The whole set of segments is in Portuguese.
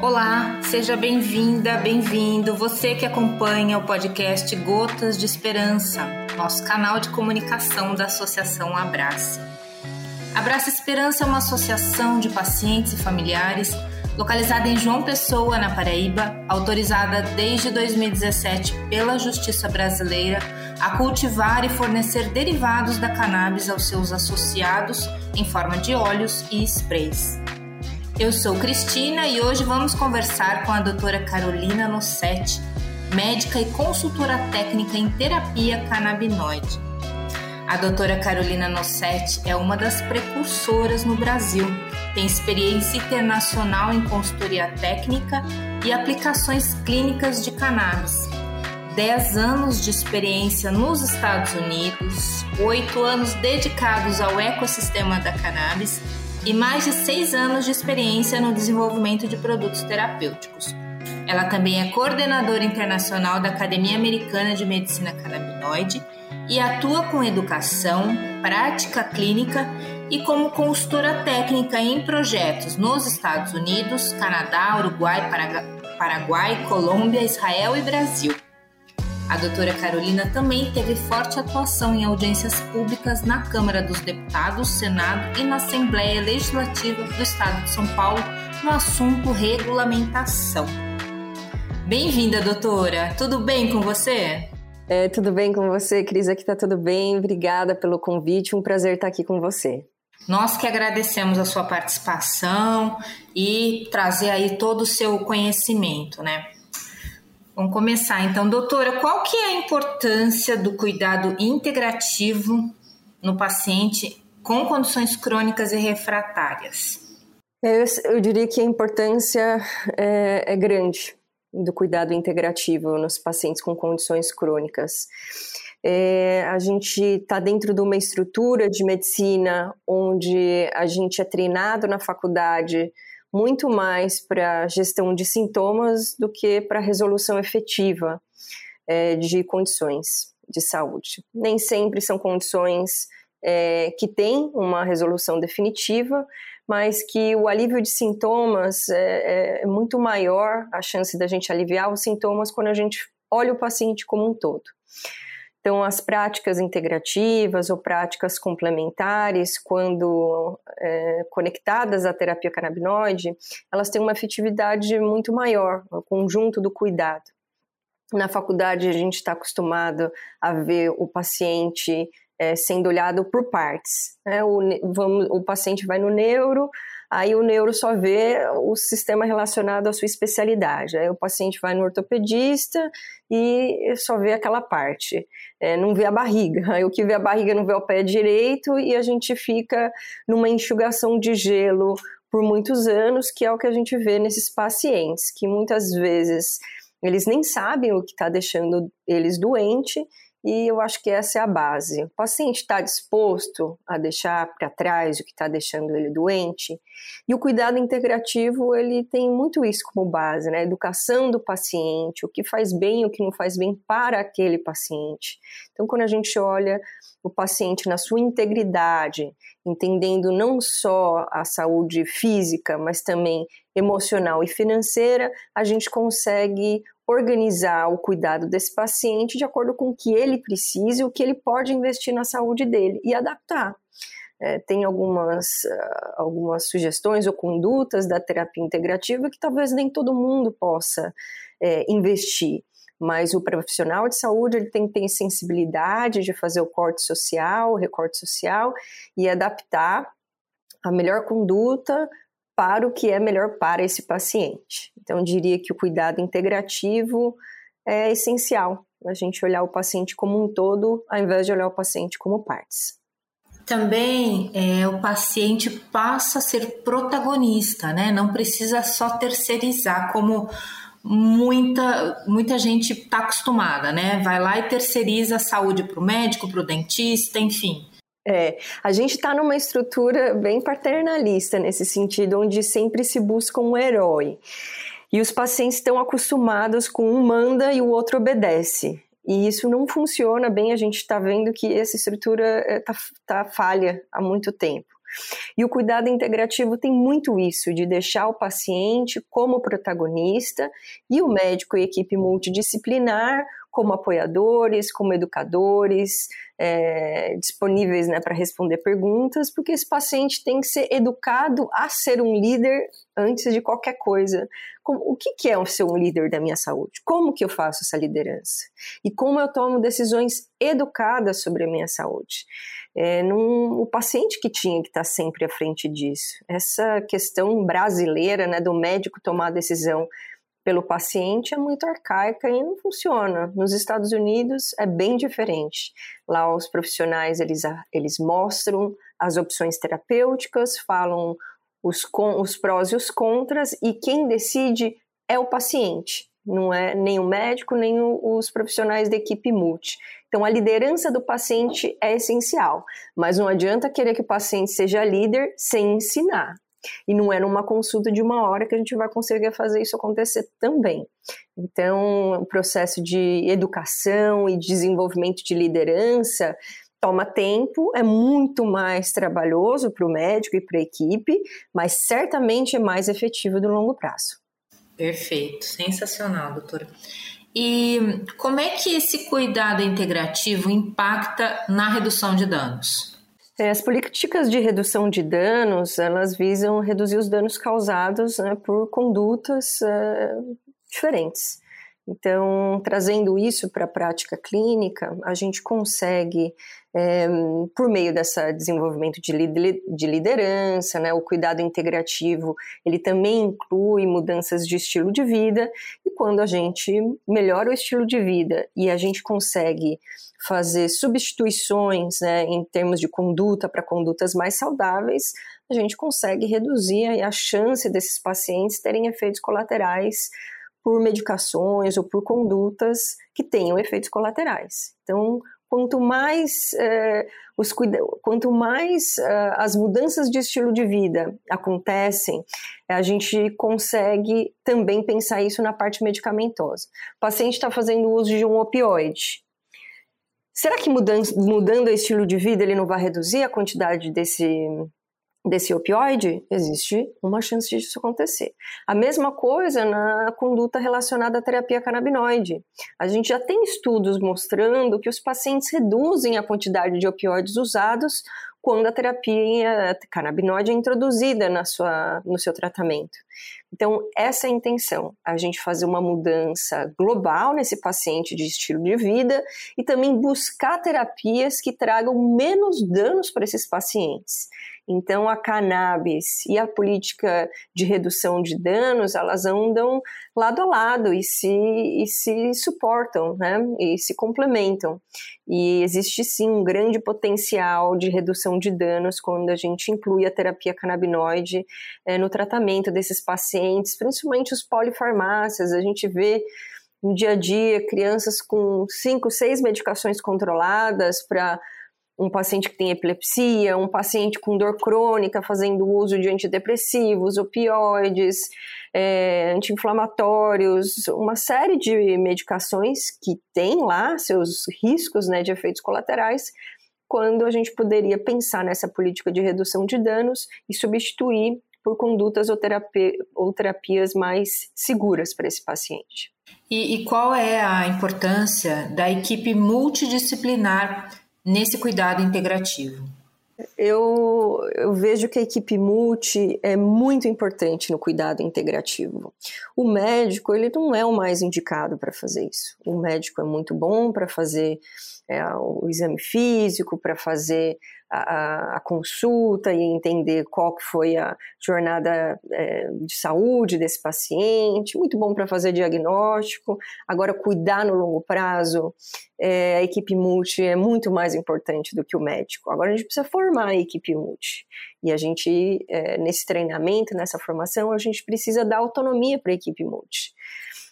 Olá, seja bem-vinda, bem-vindo, você que acompanha o podcast Gotas de Esperança, nosso canal de comunicação da Associação Abrace. Abraça Esperança é uma associação de pacientes e familiares localizada em João Pessoa, na Paraíba, autorizada desde 2017 pela Justiça Brasileira a cultivar e fornecer derivados da cannabis aos seus associados em forma de óleos e sprays. Eu sou Cristina e hoje vamos conversar com a doutora Carolina Nossetti, médica e consultora técnica em terapia canabinoide. A doutora Carolina Nossetti é uma das precursoras no Brasil. Tem experiência internacional em consultoria técnica e aplicações clínicas de cannabis. 10 anos de experiência nos Estados Unidos, 8 anos dedicados ao ecossistema da cannabis e mais de seis anos de experiência no desenvolvimento de produtos terapêuticos. Ela também é coordenadora internacional da Academia Americana de Medicina Canabinoide e atua com educação, prática clínica e como consultora técnica em projetos nos Estados Unidos, Canadá, Uruguai, Paraguai, Colômbia, Israel e Brasil. A doutora Carolina também teve forte atuação em audiências públicas na Câmara dos Deputados, Senado e na Assembleia Legislativa do Estado de São Paulo no assunto regulamentação. Bem-vinda, doutora. Tudo bem com você? É, tudo bem com você, Cris? Aqui tá tudo bem. Obrigada pelo convite. Um prazer estar aqui com você. Nós que agradecemos a sua participação e trazer aí todo o seu conhecimento, né? Vamos começar então, doutora, qual que é a importância do cuidado integrativo no paciente com condições crônicas e refratárias? Eu, eu diria que a importância é, é grande do cuidado integrativo nos pacientes com condições crônicas. É, a gente está dentro de uma estrutura de medicina onde a gente é treinado na faculdade muito mais para gestão de sintomas do que para resolução efetiva é, de condições de saúde. Nem sempre são condições é, que têm uma resolução definitiva, mas que o alívio de sintomas é, é muito maior a chance da gente aliviar os sintomas quando a gente olha o paciente como um todo. Então, as práticas integrativas ou práticas complementares, quando é, conectadas à terapia canabinoide, elas têm uma efetividade muito maior, o conjunto do cuidado. Na faculdade, a gente está acostumado a ver o paciente é, sendo olhado por partes. Né? O, vamos, o paciente vai no neuro, aí o neuro só vê o sistema relacionado à sua especialidade. Aí o paciente vai no ortopedista e só vê aquela parte, é, não vê a barriga. Aí o que vê a barriga não vê o pé direito e a gente fica numa enxugação de gelo por muitos anos, que é o que a gente vê nesses pacientes, que muitas vezes eles nem sabem o que está deixando eles doentes e eu acho que essa é a base. O paciente está disposto a deixar para trás o que está deixando ele doente, e o cuidado integrativo ele tem muito isso como base, né? A educação do paciente, o que faz bem e o que não faz bem para aquele paciente. Então, quando a gente olha o paciente na sua integridade, entendendo não só a saúde física, mas também emocional e financeira, a gente consegue organizar o cuidado desse paciente de acordo com o que ele precisa e o que ele pode investir na saúde dele e adaptar. É, tem algumas, uh, algumas sugestões ou condutas da terapia integrativa que talvez nem todo mundo possa é, investir, mas o profissional de saúde ele tem que ter sensibilidade de fazer o corte social, o recorte social e adaptar a melhor conduta para o que é melhor para esse paciente. Então, diria que o cuidado integrativo é essencial, a gente olhar o paciente como um todo, ao invés de olhar o paciente como partes. Também é, o paciente passa a ser protagonista, né? Não precisa só terceirizar, como muita, muita gente está acostumada, né? Vai lá e terceiriza a saúde para o médico, para o dentista, enfim. É, a gente está numa estrutura bem paternalista nesse sentido, onde sempre se busca um herói. E os pacientes estão acostumados com um manda e o outro obedece. E isso não funciona bem, a gente está vendo que essa estrutura está é, tá falha há muito tempo. E o cuidado integrativo tem muito isso, de deixar o paciente como protagonista e o médico e equipe multidisciplinar como apoiadores, como educadores, é, disponíveis né, para responder perguntas, porque esse paciente tem que ser educado a ser um líder antes de qualquer coisa. Como, o que, que é ser um líder da minha saúde? Como que eu faço essa liderança? E como eu tomo decisões educadas sobre a minha saúde? É, num, o paciente que tinha que estar sempre à frente disso. Essa questão brasileira né, do médico tomar a decisão pelo paciente é muito arcaica e não funciona. Nos Estados Unidos é bem diferente. Lá os profissionais eles, eles mostram as opções terapêuticas, falam os, os prós e os contras e quem decide é o paciente. Não é nem o médico, nem o, os profissionais da equipe multi. Então, a liderança do paciente é essencial, mas não adianta querer que o paciente seja líder sem ensinar. E não é numa consulta de uma hora que a gente vai conseguir fazer isso acontecer também. Então, o processo de educação e desenvolvimento de liderança toma tempo, é muito mais trabalhoso para o médico e para a equipe, mas certamente é mais efetivo no longo prazo. Perfeito, sensacional, doutora. E como é que esse cuidado integrativo impacta na redução de danos? É, as políticas de redução de danos, elas visam reduzir os danos causados né, por condutas uh, diferentes. Então, trazendo isso para a prática clínica, a gente consegue é, por meio desse desenvolvimento de, de liderança, né, o cuidado integrativo, ele também inclui mudanças de estilo de vida, e quando a gente melhora o estilo de vida e a gente consegue fazer substituições né, em termos de conduta para condutas mais saudáveis, a gente consegue reduzir a chance desses pacientes terem efeitos colaterais por medicações ou por condutas que tenham efeitos colaterais. Então, quanto mais, eh, os, quanto mais eh, as mudanças de estilo de vida acontecem, a gente consegue também pensar isso na parte medicamentosa. O paciente está fazendo uso de um opioide. Será que mudando, mudando o estilo de vida ele não vai reduzir a quantidade desse, desse opioide, existe uma chance disso acontecer. A mesma coisa na conduta relacionada à terapia canabinoide. A gente já tem estudos mostrando que os pacientes reduzem a quantidade de opioides usados quando a terapia canabinoide é introduzida na sua, no seu tratamento. Então, essa é a intenção, a gente fazer uma mudança global nesse paciente de estilo de vida e também buscar terapias que tragam menos danos para esses pacientes. Então, a cannabis e a política de redução de danos, elas andam lado a lado e se, e se suportam, né? E se complementam. E existe sim um grande potencial de redução de danos quando a gente inclui a terapia canabinoide é, no tratamento desses pacientes, principalmente os polifarmácias. A gente vê no dia a dia crianças com cinco, seis medicações controladas para um paciente que tem epilepsia, um paciente com dor crônica fazendo uso de antidepressivos, opioides, é, anti-inflamatórios, uma série de medicações que tem lá seus riscos né, de efeitos colaterais, quando a gente poderia pensar nessa política de redução de danos e substituir por condutas ou, terapia, ou terapias mais seguras para esse paciente. E, e qual é a importância da equipe multidisciplinar nesse cuidado integrativo? Eu, eu, vejo que a equipe multi é muito importante no cuidado integrativo. O médico, ele não é o mais indicado para fazer isso. O médico é muito bom para fazer é, o exame físico, para fazer a, a, consulta e entender qual que foi a jornada é, de saúde desse paciente, muito bom para fazer diagnóstico. Agora, cuidar no longo prazo, é, a equipe multi é muito mais importante do que o médico. Agora, a gente precisa formar a equipe multi. E a gente, é, nesse treinamento, nessa formação, a gente precisa dar autonomia para a equipe multi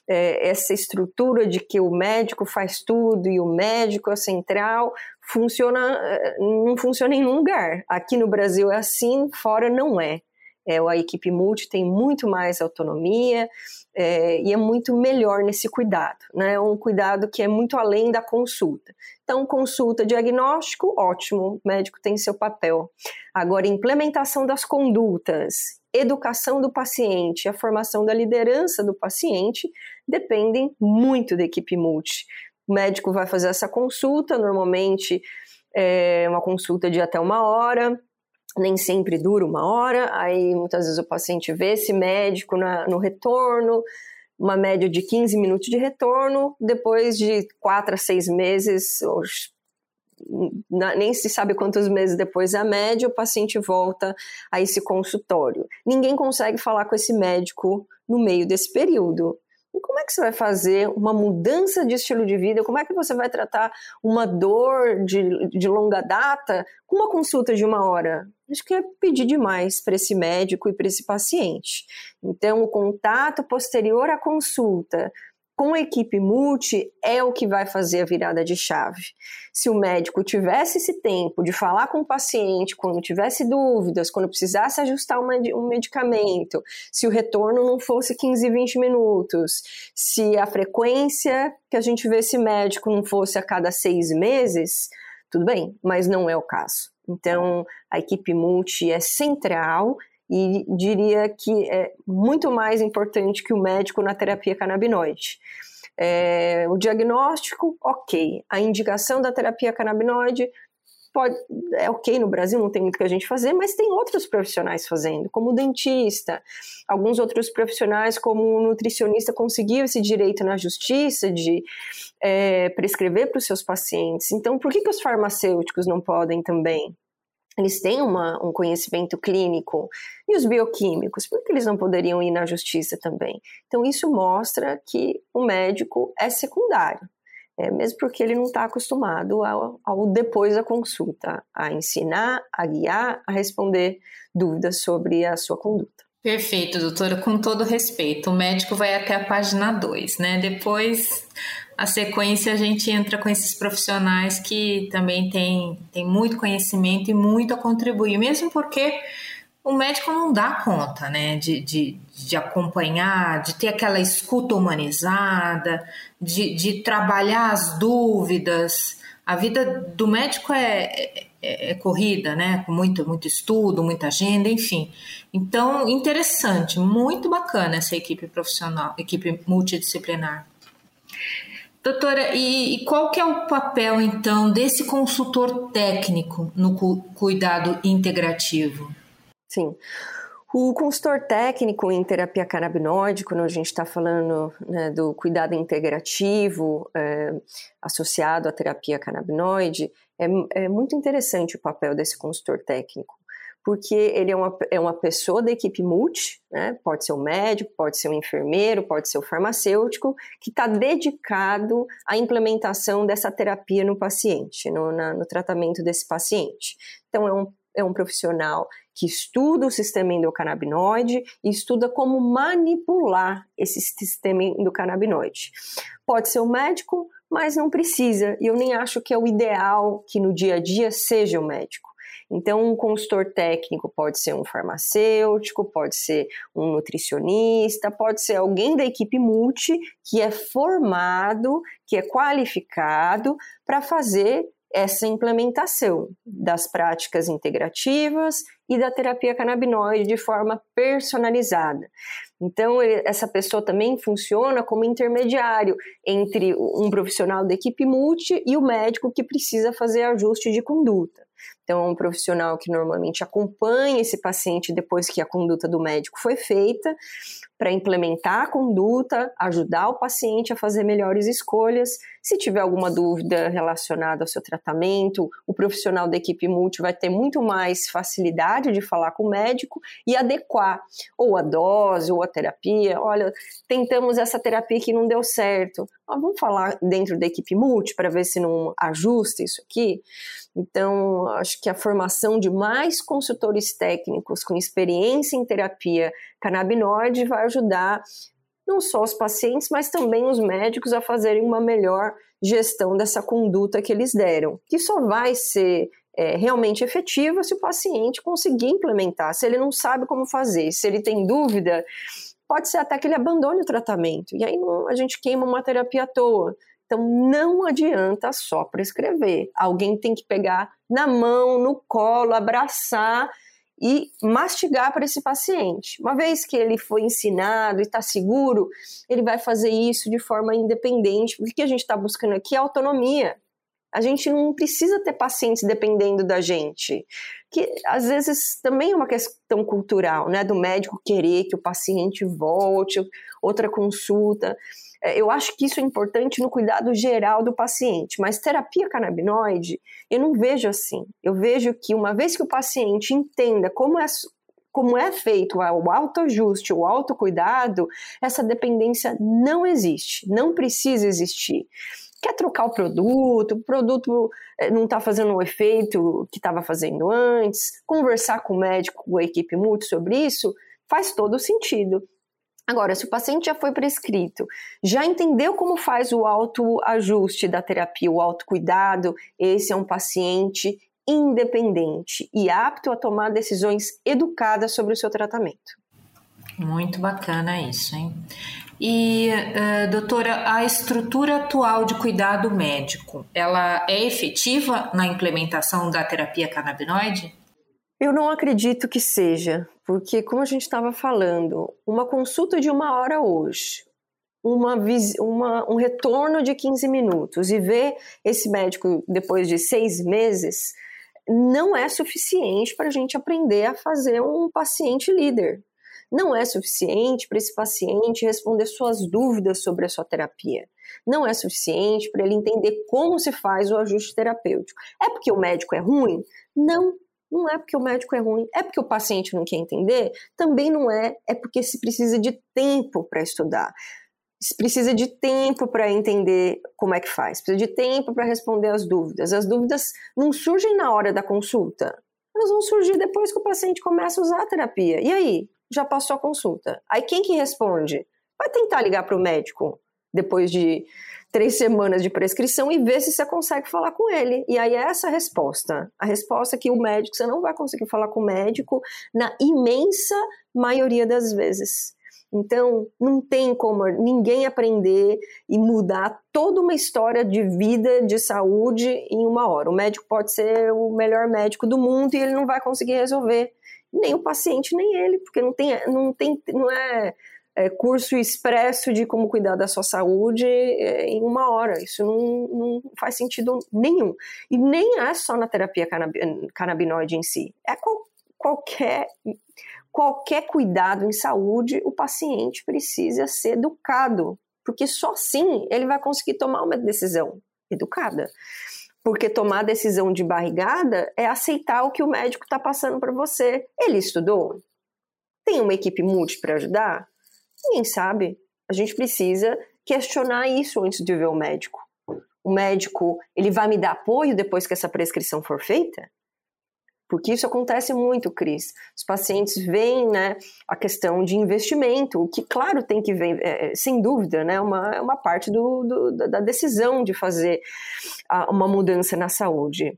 é, essa estrutura de que o médico faz tudo e o médico é central funciona é, não funciona em nenhum lugar. Aqui no Brasil é assim, fora não é. É, a equipe multi tem muito mais autonomia é, e é muito melhor nesse cuidado, né? Um cuidado que é muito além da consulta. Então, consulta, diagnóstico, ótimo, o médico tem seu papel. Agora, implementação das condutas, educação do paciente, a formação da liderança do paciente dependem muito da equipe multi. O médico vai fazer essa consulta, normalmente é uma consulta de até uma hora, nem sempre dura uma hora, aí muitas vezes o paciente vê esse médico na, no retorno, uma média de 15 minutos de retorno, depois de 4 a 6 meses, nem se sabe quantos meses depois a média, o paciente volta a esse consultório. Ninguém consegue falar com esse médico no meio desse período. E como é que você vai fazer uma mudança de estilo de vida? Como é que você vai tratar uma dor de, de longa data com uma consulta de uma hora? Acho que é pedir demais para esse médico e para esse paciente. Então, o contato posterior à consulta com a equipe multi é o que vai fazer a virada de chave. Se o médico tivesse esse tempo de falar com o paciente, quando tivesse dúvidas, quando precisasse ajustar um medicamento, se o retorno não fosse 15, 20 minutos, se a frequência que a gente vê esse médico não fosse a cada seis meses, tudo bem, mas não é o caso. Então, a equipe multi é central e diria que é muito mais importante que o médico na terapia canabinoide. É, o diagnóstico, ok. A indicação da terapia canabinoide pode, é ok no Brasil, não tem muito que a gente fazer, mas tem outros profissionais fazendo, como o dentista, alguns outros profissionais, como o nutricionista, conseguiu esse direito na justiça de é, prescrever para os seus pacientes. Então, por que, que os farmacêuticos não podem também? Eles têm uma, um conhecimento clínico e os bioquímicos, por que eles não poderiam ir na justiça também? Então, isso mostra que o médico é secundário, é, mesmo porque ele não está acostumado ao, ao, depois da consulta, a ensinar, a guiar, a responder dúvidas sobre a sua conduta. Perfeito, doutora, com todo respeito. O médico vai até a página 2, né? Depois a sequência a gente entra com esses profissionais que também têm tem muito conhecimento e muito a contribuir, mesmo porque o médico não dá conta, né, de, de, de acompanhar, de ter aquela escuta humanizada, de, de trabalhar as dúvidas. A vida do médico é, é, é, corrida, né, com muito, muito estudo, muita agenda, enfim. Então, interessante, muito bacana essa equipe profissional, equipe multidisciplinar. Doutora, e, e, qual que é o papel, então, desse consultor técnico no cu cuidado integrativo? Sim. O consultor técnico em terapia canabinoide, quando a gente está falando né, do cuidado integrativo é, associado à terapia canabinoide, é, é muito interessante o papel desse consultor técnico porque ele é uma, é uma pessoa da equipe multi, né? pode ser um médico, pode ser um enfermeiro, pode ser um farmacêutico, que está dedicado à implementação dessa terapia no paciente, no, na, no tratamento desse paciente. Então, é um, é um profissional que estuda o sistema endocannabinoide e estuda como manipular esse sistema endocannabinoide. Pode ser um médico, mas não precisa, e eu nem acho que é o ideal que no dia a dia seja o médico. Então, um consultor técnico pode ser um farmacêutico, pode ser um nutricionista, pode ser alguém da equipe multi que é formado, que é qualificado para fazer essa implementação das práticas integrativas e da terapia canabinoide de forma personalizada. Então, essa pessoa também funciona como intermediário entre um profissional da equipe multi e o médico que precisa fazer ajuste de conduta. Então, é um profissional que normalmente acompanha esse paciente depois que a conduta do médico foi feita, para implementar a conduta, ajudar o paciente a fazer melhores escolhas. Se tiver alguma dúvida relacionada ao seu tratamento, o profissional da equipe multi vai ter muito mais facilidade de falar com o médico e adequar ou a dose ou a terapia. Olha, tentamos essa terapia que não deu certo. vamos falar dentro da equipe multi para ver se não ajusta isso aqui. Então, acho que a formação de mais consultores técnicos com experiência em terapia canabinoide vai ajudar não só os pacientes, mas também os médicos a fazerem uma melhor gestão dessa conduta que eles deram, que só vai ser é, realmente efetiva se o paciente conseguir implementar. Se ele não sabe como fazer, se ele tem dúvida, pode ser até que ele abandone o tratamento. E aí a gente queima uma terapia à toa. Então não adianta só prescrever. Alguém tem que pegar na mão, no colo, abraçar e mastigar para esse paciente. Uma vez que ele foi ensinado e está seguro, ele vai fazer isso de forma independente. O que a gente está buscando aqui é autonomia. A gente não precisa ter pacientes dependendo da gente. Que às vezes também é uma questão cultural, né? Do médico querer que o paciente volte, outra consulta. É, eu acho que isso é importante no cuidado geral do paciente, mas terapia canabinoide, eu não vejo assim. Eu vejo que uma vez que o paciente entenda como é, como é feito o autoajuste, o autocuidado, essa dependência não existe, não precisa existir. Quer trocar o produto, o produto é, não está fazendo o efeito que estava fazendo antes, conversar com o médico, com a equipe multi sobre isso, faz todo sentido. Agora, se o paciente já foi prescrito, já entendeu como faz o autoajuste da terapia, o autocuidado, esse é um paciente independente e apto a tomar decisões educadas sobre o seu tratamento. Muito bacana isso, hein? E, uh, doutora, a estrutura atual de cuidado médico, ela é efetiva na implementação da terapia canabinoide? Eu não acredito que seja, porque, como a gente estava falando, uma consulta de uma hora hoje, uma, uma, um retorno de 15 minutos e ver esse médico depois de seis meses não é suficiente para a gente aprender a fazer um paciente líder. Não é suficiente para esse paciente responder suas dúvidas sobre a sua terapia. Não é suficiente para ele entender como se faz o ajuste terapêutico. É porque o médico é ruim? Não, não é porque o médico é ruim, é porque o paciente não quer entender? Também não é, é porque se precisa de tempo para estudar. Se precisa de tempo para entender como é que faz, precisa de tempo para responder as dúvidas. As dúvidas não surgem na hora da consulta, elas vão surgir depois que o paciente começa a usar a terapia. E aí? Já passou a consulta. Aí quem que responde? Vai tentar ligar para o médico depois de três semanas de prescrição e ver se você consegue falar com ele. E aí é essa a resposta. A resposta é que o médico, você não vai conseguir falar com o médico na imensa maioria das vezes. Então, não tem como ninguém aprender e mudar toda uma história de vida, de saúde em uma hora. O médico pode ser o melhor médico do mundo e ele não vai conseguir resolver. Nem o paciente, nem ele, porque não tem, não tem, não é é, curso expresso de como cuidar da sua saúde é, em uma hora. Isso não, não, faz sentido nenhum. E nem é só na terapia canabinoide em si. É qual, qualquer, qualquer cuidado em saúde, o paciente precisa ser educado. Porque só assim ele vai conseguir tomar uma decisão educada. Porque tomar decisão de barrigada é aceitar o que o médico está passando para você. Ele estudou? Tem uma equipe multi para ajudar? Ninguém sabe. A gente precisa questionar isso antes de ver o médico. O médico, ele vai me dar apoio depois que essa prescrição for feita? Porque isso acontece muito, Cris. Os pacientes veem né, a questão de investimento, o que, claro, tem que ver, é, sem dúvida, né, uma, é uma parte do, do, da decisão de fazer a, uma mudança na saúde.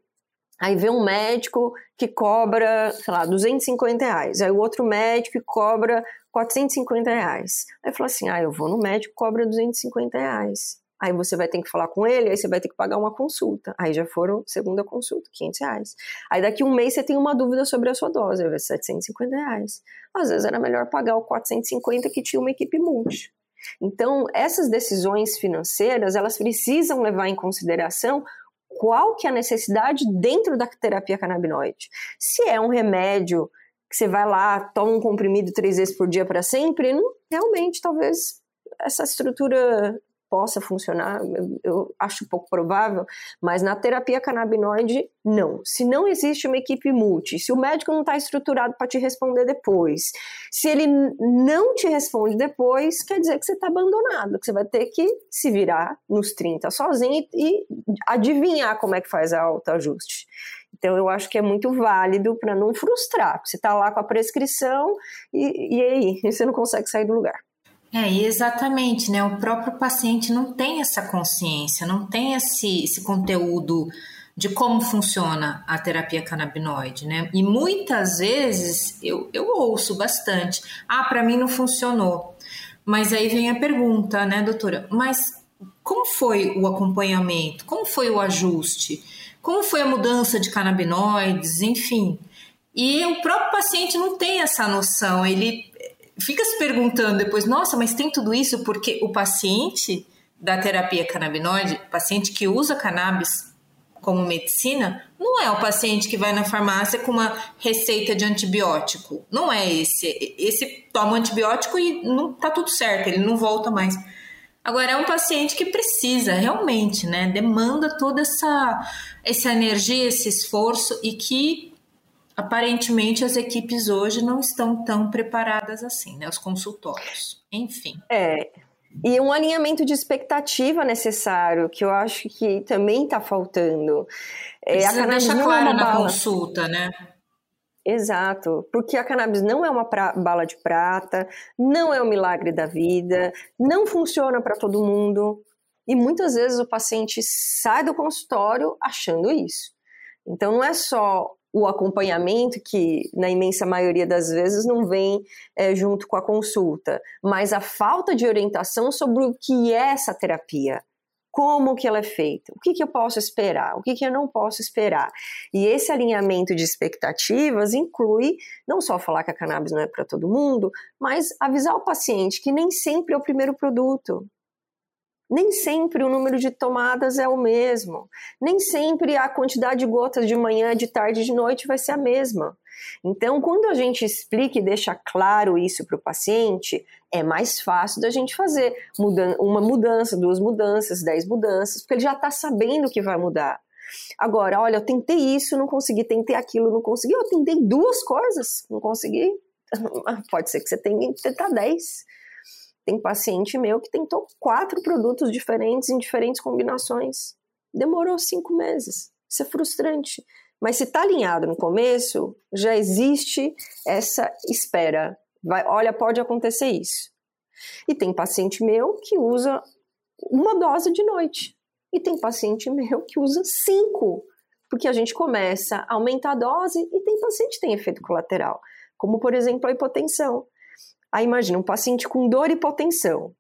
Aí vê um médico que cobra, sei lá, 250 reais. Aí o outro médico que cobra 450 reais. Aí falou assim: ah, eu vou no médico, cobra 250 reais. Aí você vai ter que falar com ele, aí você vai ter que pagar uma consulta. Aí já foram segunda consulta, 500 reais. Aí daqui um mês você tem uma dúvida sobre a sua dose, vai ser 750 reais. Às vezes era melhor pagar o 450 que tinha uma equipe multi. Então, essas decisões financeiras, elas precisam levar em consideração qual que é a necessidade dentro da terapia canabinoide. Se é um remédio que você vai lá, toma um comprimido três vezes por dia para sempre, não, realmente talvez essa estrutura possa funcionar, eu, acho pouco provável, mas na terapia canabinoide, não. Se não existe uma equipe multi, se o médico não está estruturado para te responder depois, se ele não te responde depois, quer dizer que você está abandonado, que você vai ter que se virar nos 30 sozinho e, e adivinhar como é que faz a autoajuste. Então, eu acho que é muito válido para não frustrar. Você está lá com a prescrição e, e aí você não consegue sair do lugar. É, exatamente, né? O próprio paciente não tem essa consciência, não tem esse, esse conteúdo de como funciona a terapia canabinoide, né? E muitas vezes eu, eu ouço bastante: ah, para mim não funcionou. Mas aí vem a pergunta, né, doutora? Mas como foi o acompanhamento? Como foi o ajuste? Como foi a mudança de canabinoides? Enfim. E o próprio paciente não tem essa noção. Ele fica se perguntando depois: nossa, mas tem tudo isso porque o paciente da terapia canabinoide, paciente que usa cannabis como medicina, não é o paciente que vai na farmácia com uma receita de antibiótico. Não é esse. Esse toma antibiótico e não tá tudo certo, ele não volta mais. Agora é um paciente que precisa realmente, né? Demanda toda essa, essa energia, esse esforço e que aparentemente as equipes hoje não estão tão preparadas assim, né? Os consultórios. Enfim. É, e um alinhamento de expectativa necessário, que eu acho que também está faltando. É, a cannabis deixa claro é na bala. consulta, né? Exato, porque a cannabis não é uma pra, bala de prata, não é o milagre da vida, não funciona para todo mundo. E muitas vezes o paciente sai do consultório achando isso. Então não é só o acompanhamento, que na imensa maioria das vezes não vem é, junto com a consulta, mas a falta de orientação sobre o que é essa terapia, como que ela é feita, o que, que eu posso esperar, o que, que eu não posso esperar. E esse alinhamento de expectativas inclui não só falar que a cannabis não é para todo mundo, mas avisar o paciente que nem sempre é o primeiro produto, nem sempre o número de tomadas é o mesmo. Nem sempre a quantidade de gotas de manhã, de tarde e de noite vai ser a mesma. Então, quando a gente explica e deixa claro isso para o paciente, é mais fácil da gente fazer uma mudança, duas mudanças, dez mudanças, porque ele já está sabendo que vai mudar. Agora, olha, eu tentei isso, não consegui, tentei aquilo, não consegui, eu tentei duas coisas, não consegui. Pode ser que você tenha que tentar dez. Tem paciente meu que tentou quatro produtos diferentes em diferentes combinações. Demorou cinco meses. Isso é frustrante. Mas se está alinhado no começo, já existe essa espera. Vai, olha, pode acontecer isso. E tem paciente meu que usa uma dose de noite. E tem paciente meu que usa cinco. Porque a gente começa a aumentar a dose e tem paciente que tem efeito colateral. Como, por exemplo, a hipotensão. Aí imagina um paciente com dor e hipotensão.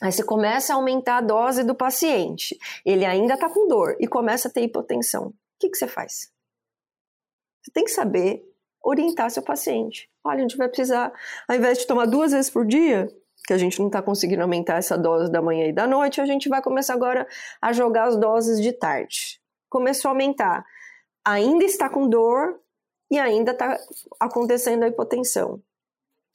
Aí você começa a aumentar a dose do paciente. Ele ainda está com dor e começa a ter hipotensão. O que, que você faz? Você tem que saber orientar seu paciente. Olha, a gente vai precisar, ao invés de tomar duas vezes por dia, que a gente não está conseguindo aumentar essa dose da manhã e da noite, a gente vai começar agora a jogar as doses de tarde. Começou a aumentar. Ainda está com dor e ainda está acontecendo a hipotensão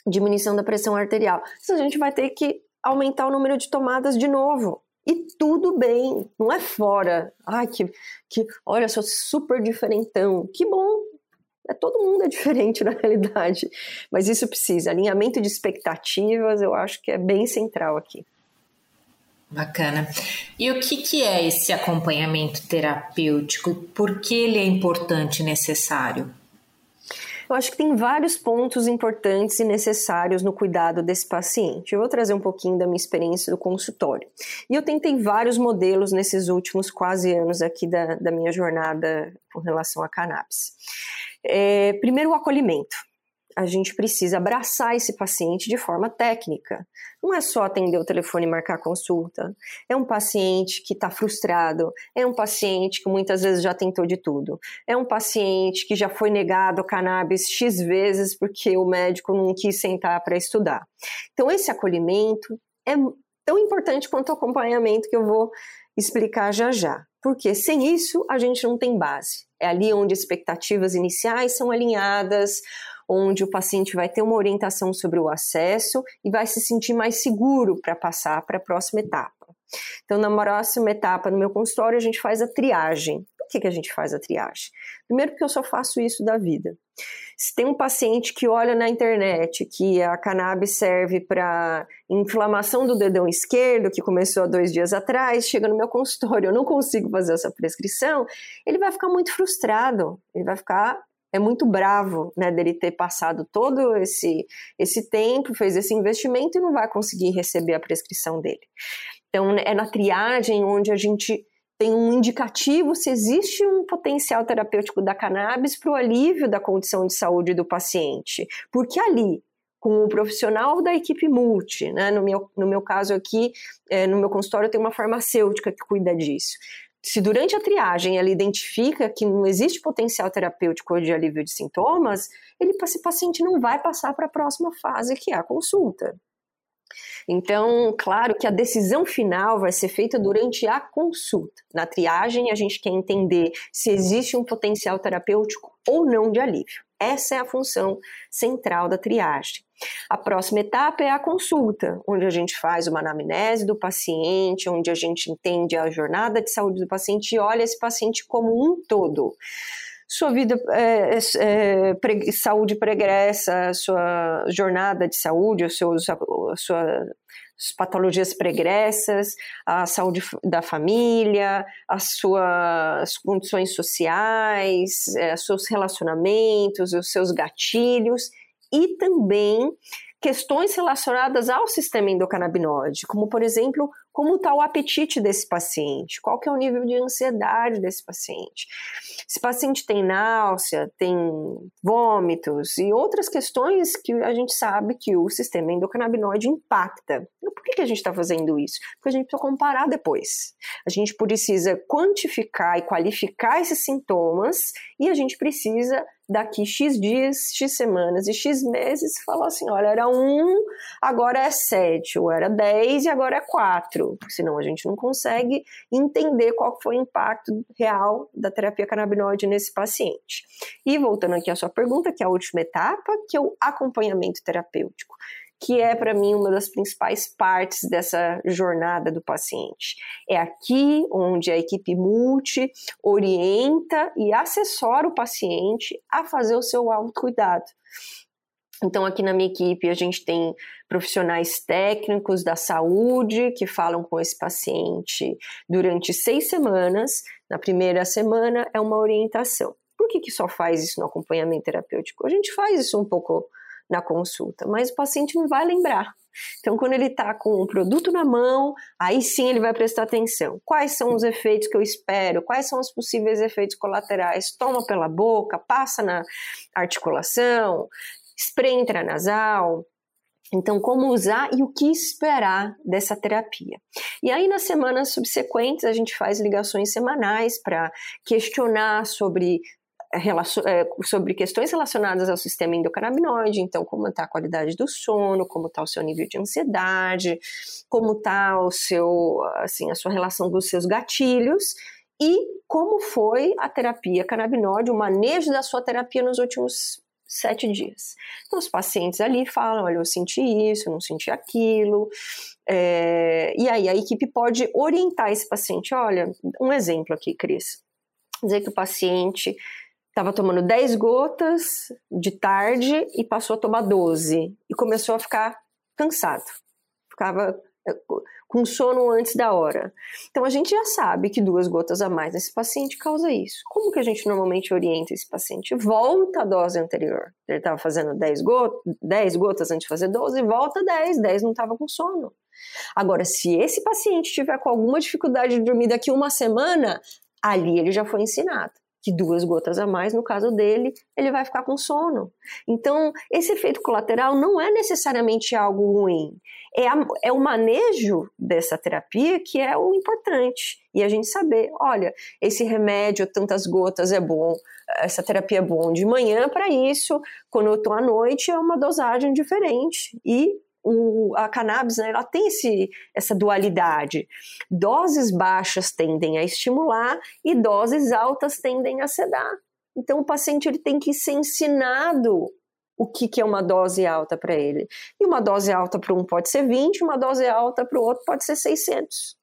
diminuição da pressão arterial. Então a gente vai ter que aumentar o número de tomadas de novo. E tudo bem, não é fora. Ai, que, que olha, sou super diferentão. Que bom. É, todo mundo é diferente na realidade. Mas isso precisa. Alinhamento de expectativas, eu acho que é bem central aqui. Bacana. E o que, que é esse acompanhamento terapêutico? Por que ele é importante e necessário? Eu acho que tem vários pontos importantes e necessários no cuidado desse paciente. Eu vou trazer um pouquinho da minha experiência do consultório. E eu tentei vários modelos nesses últimos quase anos aqui da, da minha jornada com relação à cannabis. É, primeiro, o acolhimento a gente precisa abraçar esse paciente de forma técnica. Não é só atender o telefone e marcar consulta. É um paciente que está frustrado, é um paciente que muitas vezes já tentou de tudo, é um paciente que já foi negado cannabis X vezes porque o médico não quis sentar para estudar. Então, esse acolhimento é tão importante quanto o acompanhamento que eu vou explicar já já. Porque sem isso a gente não tem base. É ali onde expectativas iniciais são alinhadas, onde o paciente vai ter uma orientação sobre o acesso e vai se sentir mais seguro para passar para a próxima etapa. Então, na próxima etapa no meu consultório, a gente faz a triagem. Por que, que a gente faz a triagem? Primeiro, porque eu só faço isso da vida. Se tem um paciente que olha na internet que a cannabis serve para inflamação do dedão esquerdo, que começou há dois dias atrás, chega no meu consultório, eu não consigo fazer essa prescrição, ele vai ficar muito frustrado, ele vai ficar é muito bravo, né, dele ter passado todo esse esse tempo, fez esse investimento e não vai conseguir receber a prescrição dele. Então é na triagem onde a gente tem um indicativo se existe um potencial terapêutico da cannabis para o alívio da condição de saúde do paciente. Porque ali, com o profissional da equipe multi, né? no, meu, no meu caso aqui, é, no meu consultório, tem uma farmacêutica que cuida disso. Se durante a triagem ela identifica que não existe potencial terapêutico de alívio de sintomas, ele, esse paciente não vai passar para a próxima fase, que é a consulta. Então, claro que a decisão final vai ser feita durante a consulta. Na triagem, a gente quer entender se existe um potencial terapêutico ou não de alívio. Essa é a função central da triagem. A próxima etapa é a consulta, onde a gente faz uma anamnese do paciente, onde a gente entende a jornada de saúde do paciente e olha esse paciente como um todo sua vida, é, é, é pre, saúde pregressa, sua jornada de saúde, os seus, a, sua as patologias pregressas, a saúde da família, as suas condições sociais, é, seus relacionamentos, os seus gatilhos e também questões relacionadas ao sistema endocannabinoide, como por exemplo como está o apetite desse paciente? Qual que é o nível de ansiedade desse paciente? Se o paciente tem náusea, tem vômitos e outras questões que a gente sabe que o sistema endocannabinoide impacta. Por que, que a gente está fazendo isso? Porque a gente precisa comparar depois. A gente precisa quantificar e qualificar esses sintomas e a gente precisa daqui X dias, X semanas e X meses falar assim, olha, era um, agora é sete, ou era dez e agora é quatro senão a gente não consegue entender qual foi o impacto real da terapia canabinoide nesse paciente. E voltando aqui à sua pergunta, que é a última etapa, que é o acompanhamento terapêutico que é para mim uma das principais partes dessa jornada do paciente. É aqui onde a equipe multi orienta e assessora o paciente a fazer o seu autocuidado. Então, aqui na minha equipe, a gente tem profissionais técnicos da saúde que falam com esse paciente durante seis semanas. Na primeira semana é uma orientação. Por que, que só faz isso no acompanhamento terapêutico? A gente faz isso um pouco na consulta, mas o paciente não vai lembrar. Então, quando ele está com o produto na mão, aí sim ele vai prestar atenção. Quais são os efeitos que eu espero? Quais são os possíveis efeitos colaterais? Toma pela boca, passa na articulação, spray intranasal. Então, como usar e o que esperar dessa terapia. E aí, nas semanas subsequentes, a gente faz ligações semanais para questionar sobre sobre questões relacionadas ao sistema endocannabinoide, então como está a qualidade do sono, como está o seu nível de ansiedade, como está o seu, assim, a sua relação com os seus gatilhos e como foi a terapia canabinoide, o manejo da sua terapia nos últimos sete dias. Então, os pacientes ali falam: olha, eu senti isso, eu não senti aquilo. É, e aí a equipe pode orientar esse paciente. Olha, um exemplo aqui, Cris. Dizer que o paciente estava tomando 10 gotas de tarde e passou a tomar 12 e começou a ficar cansado. Ficava é, com sono antes da hora. Então a gente já sabe que duas gotas a mais nesse paciente causa isso. Como que a gente normalmente orienta esse paciente? Volta a dose anterior. Ele estava fazendo 10 gotas, 10 gotas antes de fazer 12, volta 10, 10 não estava com sono. Agora, se esse paciente tiver com alguma dificuldade de dormir daqui uma semana, ali ele já foi ensinado que duas gotas a mais, no caso dele, ele vai ficar com sono. Então, esse efeito colateral não é necessariamente algo ruim. É, a, é o manejo dessa terapia que é o importante. E a gente saber, olha, esse remédio, tantas gotas é bom, essa terapia é bom de manhã para isso, quando eu estou à noite é uma dosagem diferente. E o, a cannabis né, ela tem esse, essa dualidade. Doses baixas tendem a estimular e doses altas tendem a sedar. Então o paciente ele tem que ser ensinado o que, que é uma dose alta para ele. E uma dose alta para um pode ser 20, uma dose alta para o outro pode ser 600.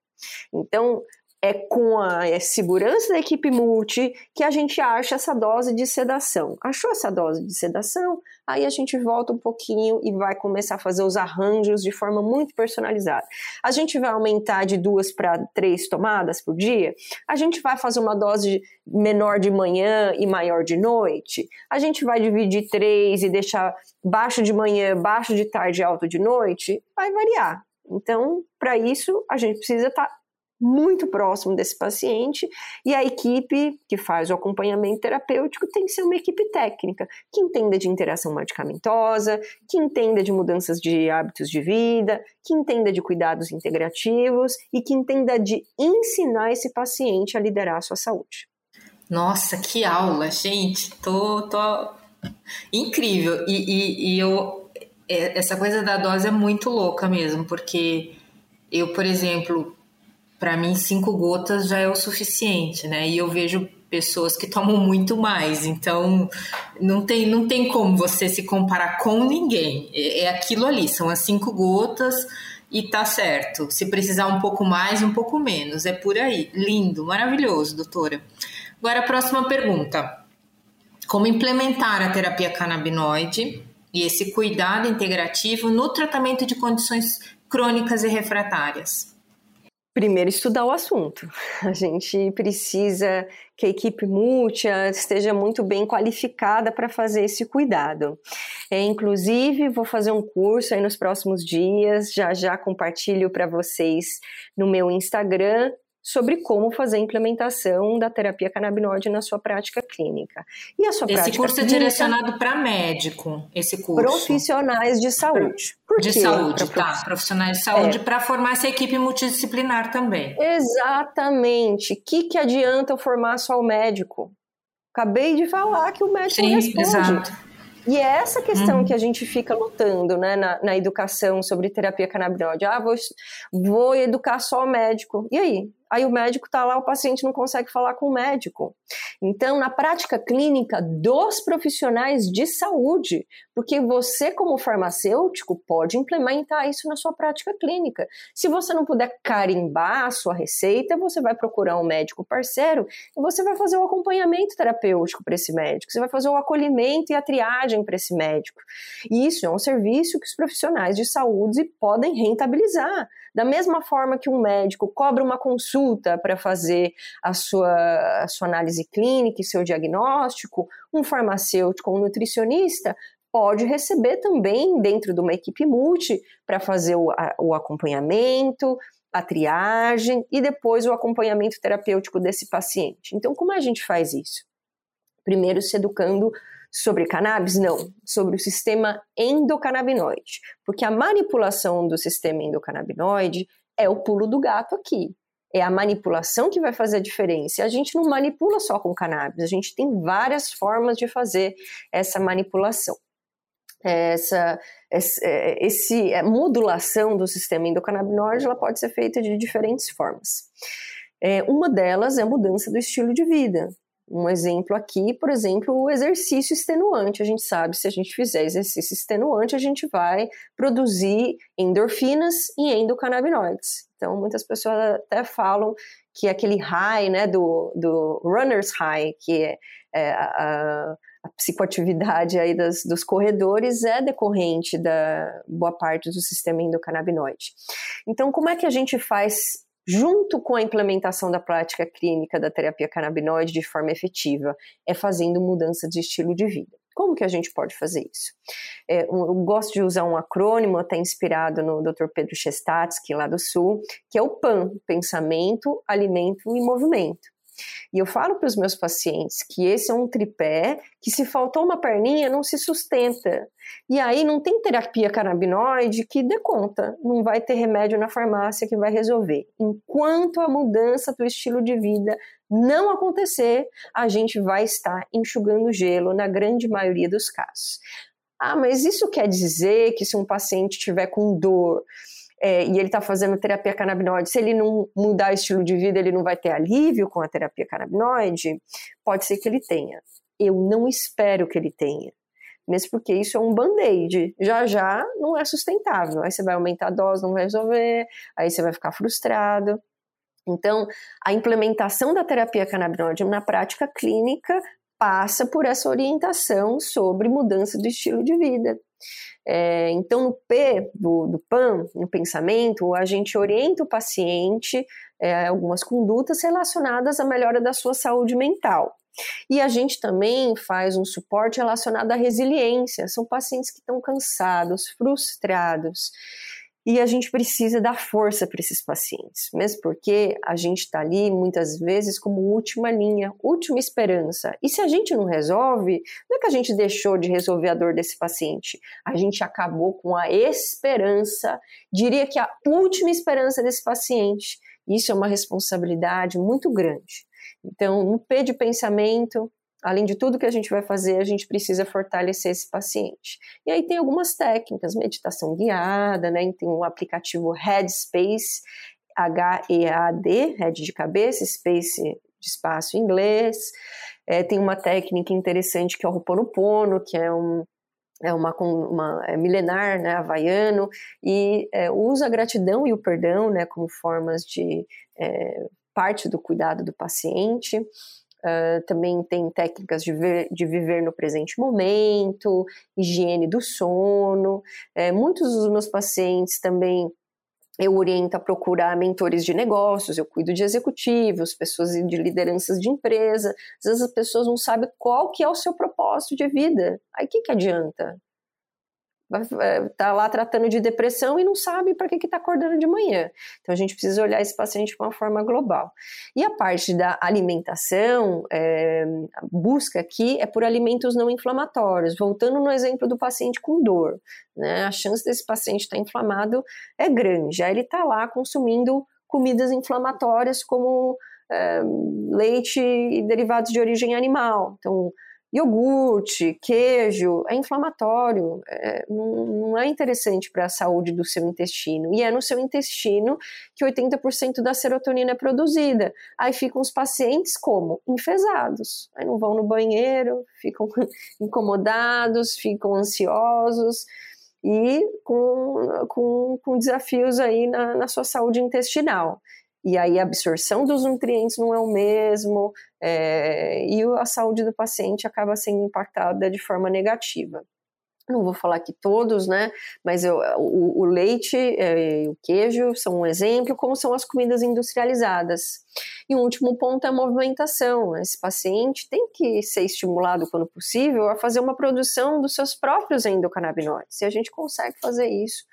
Então, é com a é segurança da equipe multi que a gente acha essa dose de sedação. Achou essa dose de sedação? Aí a gente volta um pouquinho e vai começar a fazer os arranjos de forma muito personalizada. A gente vai aumentar de duas para três tomadas por dia? A gente vai fazer uma dose menor de manhã e maior de noite? A gente vai dividir três e deixar baixo de manhã, baixo de tarde e alto de noite? Vai variar. Então, para isso, a gente precisa estar tá muito próximo desse paciente, e a equipe que faz o acompanhamento terapêutico tem que ser uma equipe técnica, que entenda de interação medicamentosa, que entenda de mudanças de hábitos de vida, que entenda de cuidados integrativos e que entenda de ensinar esse paciente a liderar a sua saúde. Nossa, que aula, gente! Tô, tô... incrível. E, e, e eu é, essa coisa da dose é muito louca mesmo, porque eu, por exemplo, para mim, cinco gotas já é o suficiente, né? E eu vejo pessoas que tomam muito mais, então não tem, não tem como você se comparar com ninguém. É, é aquilo ali, são as cinco gotas e tá certo. Se precisar um pouco mais, um pouco menos, é por aí. Lindo, maravilhoso, doutora. Agora a próxima pergunta. Como implementar a terapia canabinoide e esse cuidado integrativo no tratamento de condições crônicas e refratárias? Primeiro, estudar o assunto. A gente precisa que a equipe múltia esteja muito bem qualificada para fazer esse cuidado. É, inclusive, vou fazer um curso aí nos próximos dias, já já compartilho para vocês no meu Instagram sobre como fazer a implementação da terapia canabinoide na sua prática clínica. E a sua esse prática curso é direcionado para médico, esse curso. Profissionais de saúde. Por de quê? saúde, tá. Profissionais de saúde é. para formar essa equipe multidisciplinar também. Exatamente. O que, que adianta eu formar só o médico? Acabei de falar que o médico Sim, responde. Exato. E é essa questão uhum. que a gente fica lutando né, na, na educação sobre terapia canabinoide. Ah, vou, vou educar só o médico. E aí? Aí o médico está lá, o paciente não consegue falar com o médico. Então, na prática clínica dos profissionais de saúde, porque você, como farmacêutico, pode implementar isso na sua prática clínica. Se você não puder carimbar a sua receita, você vai procurar um médico parceiro e você vai fazer o acompanhamento terapêutico para esse médico, você vai fazer o acolhimento e a triagem para esse médico. E isso é um serviço que os profissionais de saúde podem rentabilizar. Da mesma forma que um médico cobra uma consulta para fazer a sua, a sua análise clínica e seu diagnóstico, um farmacêutico um nutricionista pode receber também dentro de uma equipe multi para fazer o, a, o acompanhamento, a triagem e depois o acompanhamento terapêutico desse paciente. Então, como a gente faz isso? Primeiro, se educando Sobre cannabis? Não, sobre o sistema endocannabinoide, porque a manipulação do sistema endocannabinoide é o pulo do gato aqui. É a manipulação que vai fazer a diferença. A gente não manipula só com cannabis, a gente tem várias formas de fazer essa manipulação. Essa, essa esse, a modulação do sistema endocannabinoide ela pode ser feita de diferentes formas. É, uma delas é a mudança do estilo de vida. Um exemplo aqui, por exemplo, o exercício extenuante. A gente sabe, se a gente fizer exercício extenuante, a gente vai produzir endorfinas e endocannabinoides. Então, muitas pessoas até falam que aquele high, né, do, do runner's high, que é, é a, a, psicoatividade aí das, dos corredores, é decorrente da boa parte do sistema endocannabinoide. Então, como é que a gente faz junto com a implementação da prática clínica da terapia canabinoide de forma efetiva, é fazendo mudança de estilo de vida. Como que a gente pode fazer isso? É, eu gosto de usar um acrônimo, até inspirado no Dr. Pedro Chestatsky, lá do Sul, que é o PAN, Pensamento, Alimento e Movimento. E eu falo para os meus pacientes que esse é um tripé que, se faltou uma perninha, não se sustenta. E aí não tem terapia canabinoide que dê conta, não vai ter remédio na farmácia que vai resolver. Enquanto a mudança do estilo de vida não acontecer, a gente vai estar enxugando gelo na grande maioria dos casos. Ah, mas isso quer dizer que se um paciente tiver com dor, é, e ele está fazendo terapia canabinoide, se ele não mudar o estilo de vida, ele não vai ter alívio com a terapia canabinoide? Pode ser que ele tenha. Eu não espero que ele tenha. Mesmo porque isso é um band-aid. Já já não é sustentável. Aí você vai aumentar a dose, não vai resolver, aí você vai ficar frustrado. Então, a implementação da terapia canabinoide na prática clínica passa por essa orientação sobre mudança do estilo de vida. É, então, no P do, do PAN, no pensamento, a gente orienta o paciente é, algumas condutas relacionadas à melhora da sua saúde mental. E a gente também faz um suporte relacionado à resiliência. São pacientes que estão cansados, frustrados. E a gente precisa dar força para esses pacientes, mesmo porque a gente está ali muitas vezes como última linha, última esperança. E se a gente não resolve, não é que a gente deixou de resolver a dor desse paciente, a gente acabou com a esperança, diria que a última esperança desse paciente. Isso é uma responsabilidade muito grande. Então, no P de pensamento, além de tudo que a gente vai fazer, a gente precisa fortalecer esse paciente. E aí tem algumas técnicas, meditação guiada, né? Tem um aplicativo Headspace, H-E-A-D, Head de cabeça, Space de espaço em inglês. É, tem uma técnica interessante que é o Ho'oponopono, que é um é uma, uma é milenar, né, havaiano, e é, usa a gratidão e o perdão, né, como formas de é, parte do cuidado do paciente. Uh, também tem técnicas de, ver, de, viver no presente momento, higiene do sono. É, muitos dos meus pacientes também eu oriento a procurar mentores de negócios, eu cuido de executivos, pessoas de lideranças de empresa. Às vezes as pessoas não sabem qual que é o seu propósito de vida. Aí o que, que adianta? Tá lá tratando de depressão e não sabe para que está acordando de manhã. Então a gente precisa olhar esse paciente de uma forma global. E a parte da alimentação, é, a busca aqui é por alimentos não inflamatórios. Voltando no exemplo do paciente com dor, né? A chance desse paciente estar tá inflamado é grande. Já ele está lá consumindo comidas inflamatórias como é, leite e derivados de origem animal. Então iogurte, queijo, é inflamatório, é, não, não, é interessante para a saúde do seu intestino. E é no seu intestino que 80% da serotonina é produzida. Aí ficam os pacientes como? Enfesados. Aí não vão no banheiro, ficam incomodados, ficam ansiosos e com, com, com desafios aí na, na sua saúde intestinal e aí a absorção dos nutrientes não é o mesmo, é, e a saúde do paciente acaba sendo impactada de forma negativa. Não vou falar que todos, né? Mas eu, o, o, leite é, o queijo são um exemplo, como são as comidas industrializadas. E o último ponto é a movimentação. Esse paciente tem que ser estimulado, quando possível, a fazer uma produção dos seus próprios endocannabinoides. E a gente consegue fazer isso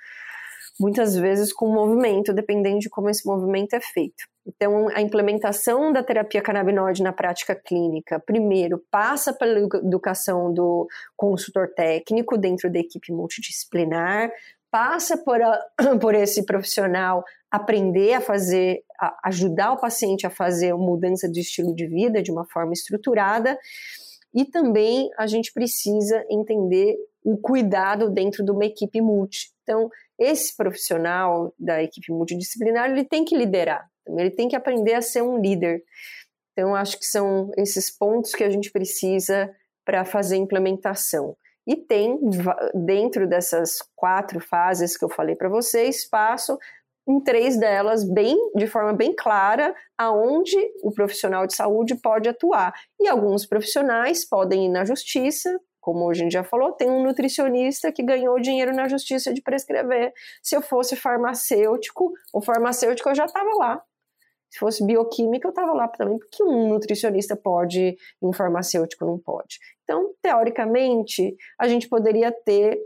muitas vezes com movimento, dependendo de como esse movimento é feito. Então, a implementação da terapia canabinoide na prática clínica, primeiro, passa pela educação do consultor técnico dentro da equipe multidisciplinar, passa por, a, por esse profissional aprender a fazer, a ajudar o paciente a fazer mudança de estilo de vida de uma forma estruturada, e também a gente precisa entender o cuidado dentro de uma equipe multi. Então, esse profissional da equipe multidisciplinar, ele tem que liderar, ele tem que aprender a ser um líder. Então, acho que são esses pontos que a gente precisa para fazer a implementação. E tem, dentro dessas quatro fases que eu falei para vocês, espaço em três delas bem de forma bem clara aonde o profissional de saúde pode atuar. E alguns profissionais podem ir na justiça como a gente já falou, tem um nutricionista que ganhou dinheiro na justiça de prescrever. Se eu fosse farmacêutico, o farmacêutico eu já estava lá. Se fosse bioquímica, eu estava lá também, porque um nutricionista pode e um farmacêutico não pode. Então, teoricamente, a gente poderia ter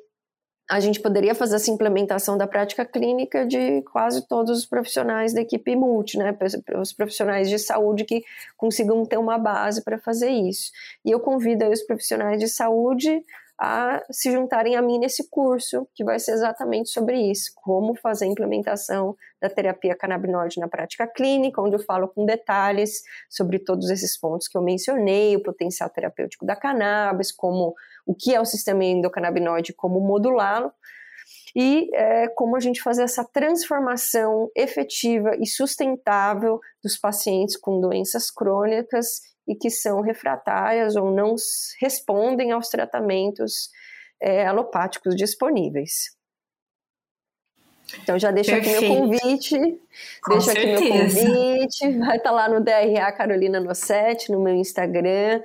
a gente poderia fazer essa implementação da prática clínica de quase todos os profissionais da equipe multi, né? Os profissionais de saúde que consigam ter uma base para fazer isso. E eu convido os profissionais de saúde a se juntarem a mim nesse curso, que vai ser exatamente sobre isso, como fazer a implementação da terapia canabinoide na prática clínica, onde eu falo com detalhes sobre todos esses pontos que eu mencionei, o potencial terapêutico da cannabis, como o que é o sistema endocannabinoide, como modulá-lo, e é, como a gente fazer essa transformação efetiva e sustentável dos pacientes com doenças crônicas e que são refratárias ou não respondem aos tratamentos é, alopáticos disponíveis. Então já deixo Perfeito. aqui meu convite, Com deixo certeza. aqui meu convite, vai estar lá no DRA Carolina Nossetti, no meu Instagram.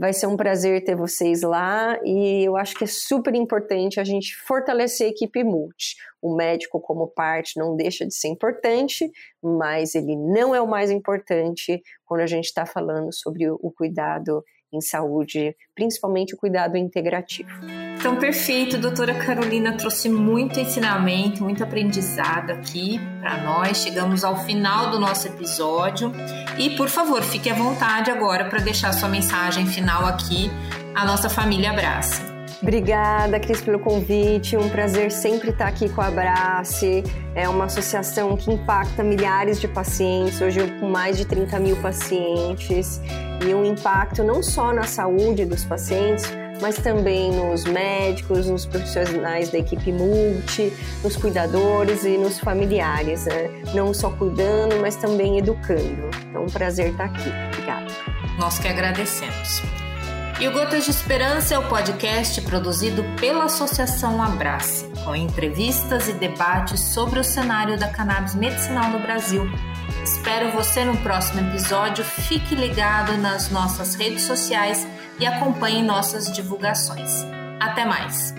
Vai ser um prazer ter vocês lá e eu acho que é super importante a gente fortalecer a equipe multi. O médico, como parte, não deixa de ser importante, mas ele não é o mais importante quando a gente está falando sobre o cuidado em saúde, principalmente o cuidado integrativo. Então, perfeito, doutora Carolina trouxe muito ensinamento, muito aprendizado aqui para nós. Chegamos ao final do nosso episódio e, por favor, fique à vontade agora para deixar sua mensagem final aqui à nossa família Abrace. Obrigada, Cris, pelo convite. Um prazer sempre estar aqui com a Abrace. É uma associação que impacta milhares de pacientes, hoje com mais de 30 mil pacientes, e um impacto não só na saúde dos pacientes, mas também nos médicos, nos profissionais da equipe multi, nos cuidadores e nos familiares, né? não só cuidando, mas também educando. Então, um prazer estar aqui. Obrigada. Nós que agradecemos. E o Gotas de Esperança é o podcast produzido pela Associação Abrace, com entrevistas e debates sobre o cenário da cannabis medicinal no Brasil. Espero você no próximo episódio. Fique ligado nas nossas redes sociais e acompanhe nossas divulgações. Até mais!